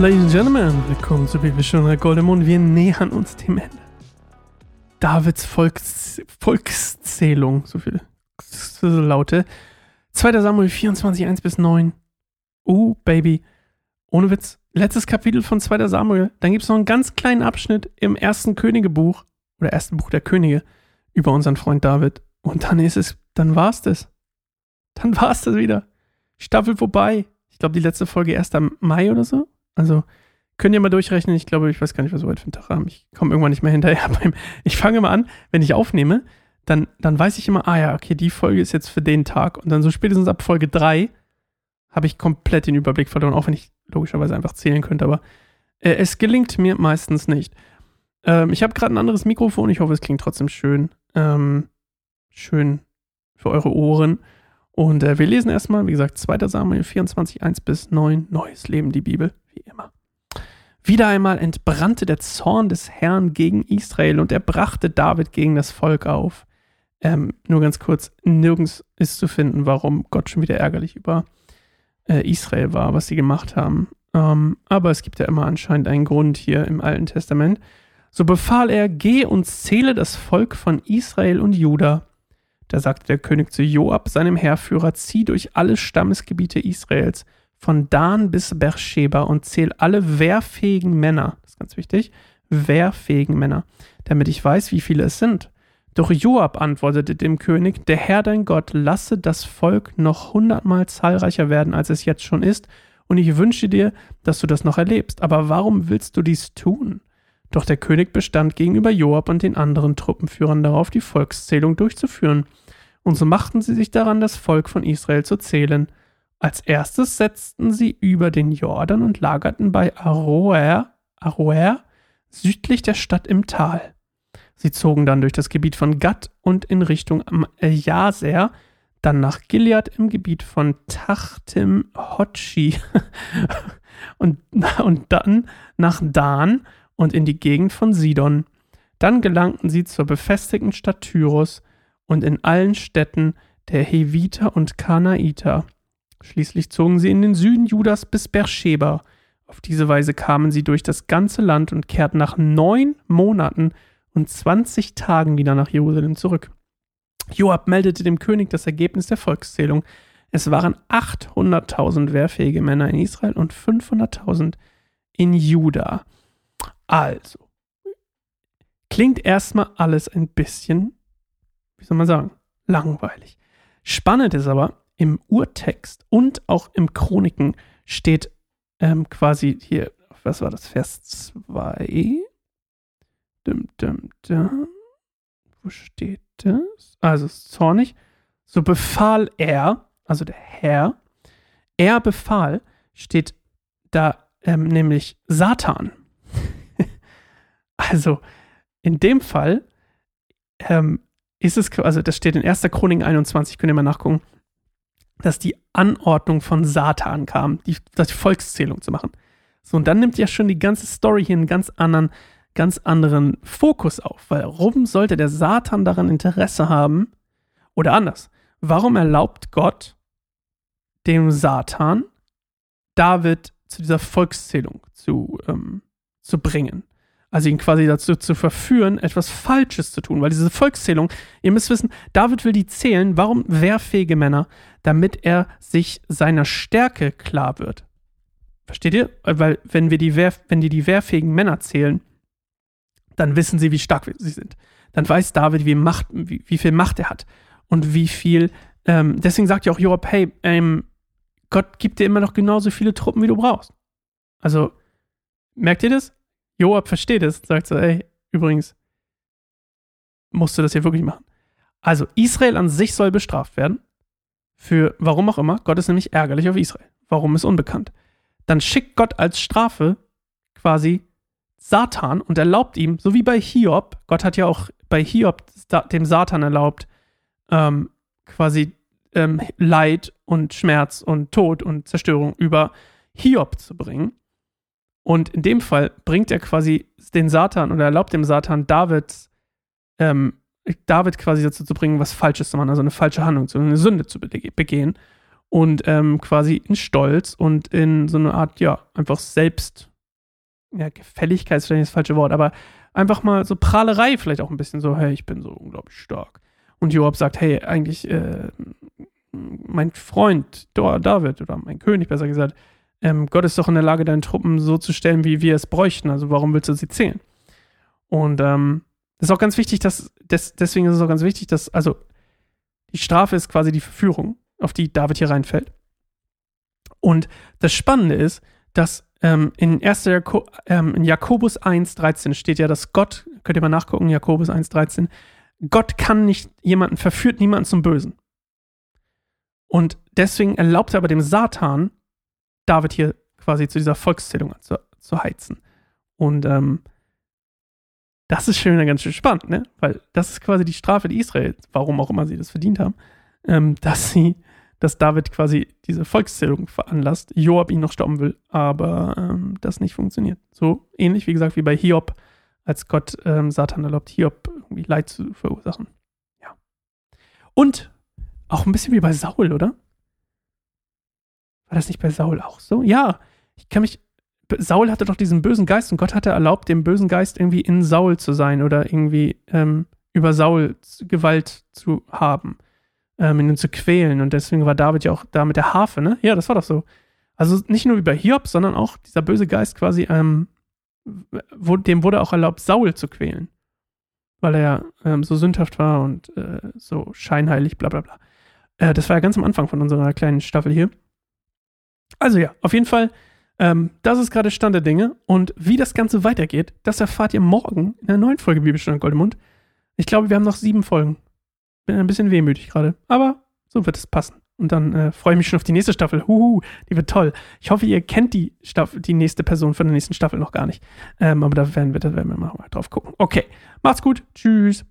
Ladies and Gentlemen, willkommen zu Bibelstunde Goldemund. Wir nähern uns dem Ende. Davids Volks, Volkszählung, so viele Laute. 2. Samuel 24, 1 bis 9. Uh, Baby. Ohne Witz. Letztes Kapitel von 2. Samuel. Dann gibt es noch einen ganz kleinen Abschnitt im ersten Königebuch oder ersten Buch der Könige über unseren Freund David. Und dann ist es, dann war es das. Dann war es das wieder. Staffel vorbei. Ich glaube, die letzte Folge erst am Mai oder so. Also könnt ihr mal durchrechnen. Ich glaube, ich weiß gar nicht, was wir heute für einen Tag haben. Ich komme irgendwann nicht mehr hinterher. Beim, ich fange immer an, wenn ich aufnehme, dann, dann weiß ich immer, ah ja, okay, die Folge ist jetzt für den Tag. Und dann so spätestens ab Folge 3 habe ich komplett den Überblick verloren, auch wenn ich logischerweise einfach zählen könnte. Aber äh, es gelingt mir meistens nicht. Ähm, ich habe gerade ein anderes Mikrofon. Ich hoffe, es klingt trotzdem schön. Ähm, schön für eure Ohren. Und äh, wir lesen erstmal, wie gesagt, 2. Samuel 24, 1 bis 9, Neues Leben, die Bibel wie immer. Wieder einmal entbrannte der Zorn des Herrn gegen Israel und er brachte David gegen das Volk auf. Ähm, nur ganz kurz, nirgends ist zu finden, warum Gott schon wieder ärgerlich über äh, Israel war, was sie gemacht haben. Ähm, aber es gibt ja immer anscheinend einen Grund hier im Alten Testament. So befahl er, geh und zähle das Volk von Israel und Juda. Da sagte der König zu Joab, seinem Heerführer, zieh durch alle Stammesgebiete Israels von Dan bis Beersheba und zähl alle wehrfähigen Männer, das ist ganz wichtig, wehrfähigen Männer, damit ich weiß, wie viele es sind. Doch Joab antwortete dem König, der Herr dein Gott lasse das Volk noch hundertmal zahlreicher werden, als es jetzt schon ist, und ich wünsche dir, dass du das noch erlebst. Aber warum willst du dies tun? Doch der König bestand gegenüber Joab und den anderen Truppenführern darauf, die Volkszählung durchzuführen. Und so machten sie sich daran, das Volk von Israel zu zählen. Als erstes setzten sie über den Jordan und lagerten bei Aroer, Aroer südlich der Stadt im Tal. Sie zogen dann durch das Gebiet von Gad und in Richtung Jaser, dann nach Gilead im Gebiet von Tachtim Hotschi und, und dann nach Dan und in die Gegend von Sidon. Dann gelangten sie zur befestigten Stadt Tyrus und in allen Städten der Heviter und Kanaiter. Schließlich zogen sie in den Süden Judas bis Beersheba. Auf diese Weise kamen sie durch das ganze Land und kehrten nach neun Monaten und zwanzig Tagen wieder nach Jerusalem zurück. Joab meldete dem König das Ergebnis der Volkszählung. Es waren 800.000 wehrfähige Männer in Israel und 500.000 in Juda. Also, klingt erstmal alles ein bisschen, wie soll man sagen, langweilig. Spannend ist aber, im Urtext und auch im Chroniken steht ähm, quasi hier, was war das, Vers 2? Dum, dum, dum. Wo steht das? Also ist zornig. So befahl er, also der Herr, er befahl, steht da ähm, nämlich Satan. Also in dem Fall ähm, ist es, also das steht in 1. Chronik 21, könnt ihr mal nachgucken, dass die Anordnung von Satan kam, die, die Volkszählung zu machen. So, und dann nimmt ja schon die ganze Story hier einen ganz anderen, ganz anderen Fokus auf. Weil warum sollte der Satan daran Interesse haben? Oder anders, warum erlaubt Gott dem Satan, David zu dieser Volkszählung zu, ähm, zu bringen? Also ihn quasi dazu zu verführen, etwas Falsches zu tun. Weil diese Volkszählung, ihr müsst wissen, David will die zählen. Warum wehrfähige Männer? Damit er sich seiner Stärke klar wird. Versteht ihr? Weil wenn wir die, Wehr, wenn die, die wehrfähigen Männer zählen, dann wissen sie, wie stark sie sind. Dann weiß David, wie, Macht, wie, wie viel Macht er hat. Und wie viel. Ähm, deswegen sagt ja auch Joab, hey, ähm, Gott gibt dir immer noch genauso viele Truppen, wie du brauchst. Also, merkt ihr das? Joab versteht es, sagt so, ey, übrigens, musst du das hier wirklich machen. Also, Israel an sich soll bestraft werden. Für warum auch immer. Gott ist nämlich ärgerlich auf Israel. Warum ist unbekannt. Dann schickt Gott als Strafe quasi Satan und erlaubt ihm, so wie bei Hiob, Gott hat ja auch bei Hiob dem Satan erlaubt, ähm, quasi ähm, Leid und Schmerz und Tod und Zerstörung über Hiob zu bringen. Und in dem Fall bringt er quasi den Satan oder erlaubt dem Satan David, ähm, David quasi dazu zu bringen, was Falsches zu machen, also eine falsche Handlung, eine Sünde zu begehen. und ähm, quasi in Stolz und in so eine Art, ja, einfach selbst, ja, Gefälligkeit ist vielleicht das falsche Wort, aber einfach mal so Prahlerei vielleicht auch ein bisschen so, hey, ich bin so unglaublich stark. Und Joab sagt, hey, eigentlich, äh, mein Freund David oder mein König besser gesagt, ähm, Gott ist doch in der Lage, deine Truppen so zu stellen, wie wir es bräuchten. Also warum willst du sie zählen? Und ähm, das ist auch ganz wichtig, dass, des, deswegen ist es auch ganz wichtig, dass, also die Strafe ist quasi die Verführung, auf die David hier reinfällt. Und das Spannende ist, dass ähm, in, 1. Jako ähm, in Jakobus 1,13 steht ja, dass Gott, könnt ihr mal nachgucken, Jakobus 1,13, Gott kann nicht jemanden, verführt niemanden zum Bösen. Und deswegen erlaubt er aber dem Satan, David hier quasi zu dieser Volkszählung zu, zu heizen. Und ähm, das ist schön, ganz schön spannend, ne? Weil das ist quasi die Strafe, die Israel, warum auch immer sie das verdient haben, ähm, dass sie, dass David quasi diese Volkszählung veranlasst, Joab ihn noch stoppen will, aber ähm, das nicht funktioniert. So ähnlich, wie gesagt, wie bei Hiob, als Gott ähm, Satan erlaubt, Hiob irgendwie Leid zu verursachen. Ja. Und auch ein bisschen wie bei Saul, oder? War das nicht bei Saul auch so? Ja, ich kann mich. Saul hatte doch diesen bösen Geist und Gott hatte erlaubt, dem bösen Geist irgendwie in Saul zu sein oder irgendwie ähm, über Saul Gewalt zu haben, ähm, ihn zu quälen. Und deswegen war David ja auch da mit der Harfe, ne? Ja, das war doch so. Also nicht nur wie bei Hiob, sondern auch dieser böse Geist quasi, ähm, wo, dem wurde auch erlaubt, Saul zu quälen. Weil er ähm, so sündhaft war und äh, so scheinheilig, bla bla bla. Äh, das war ja ganz am Anfang von unserer kleinen Staffel hier. Also ja, auf jeden Fall, ähm, das ist gerade Stand der Dinge. Und wie das Ganze weitergeht, das erfahrt ihr morgen in der neuen Folge Bibelstunde Goldemund. Ich glaube, wir haben noch sieben Folgen. Bin ein bisschen wehmütig gerade. Aber so wird es passen. Und dann äh, freue ich mich schon auf die nächste Staffel. Huhu, die wird toll. Ich hoffe, ihr kennt die Staffel, die nächste Person von der nächsten Staffel noch gar nicht. Ähm, aber da werden wir, da werden wir mal drauf gucken. Okay, macht's gut. Tschüss.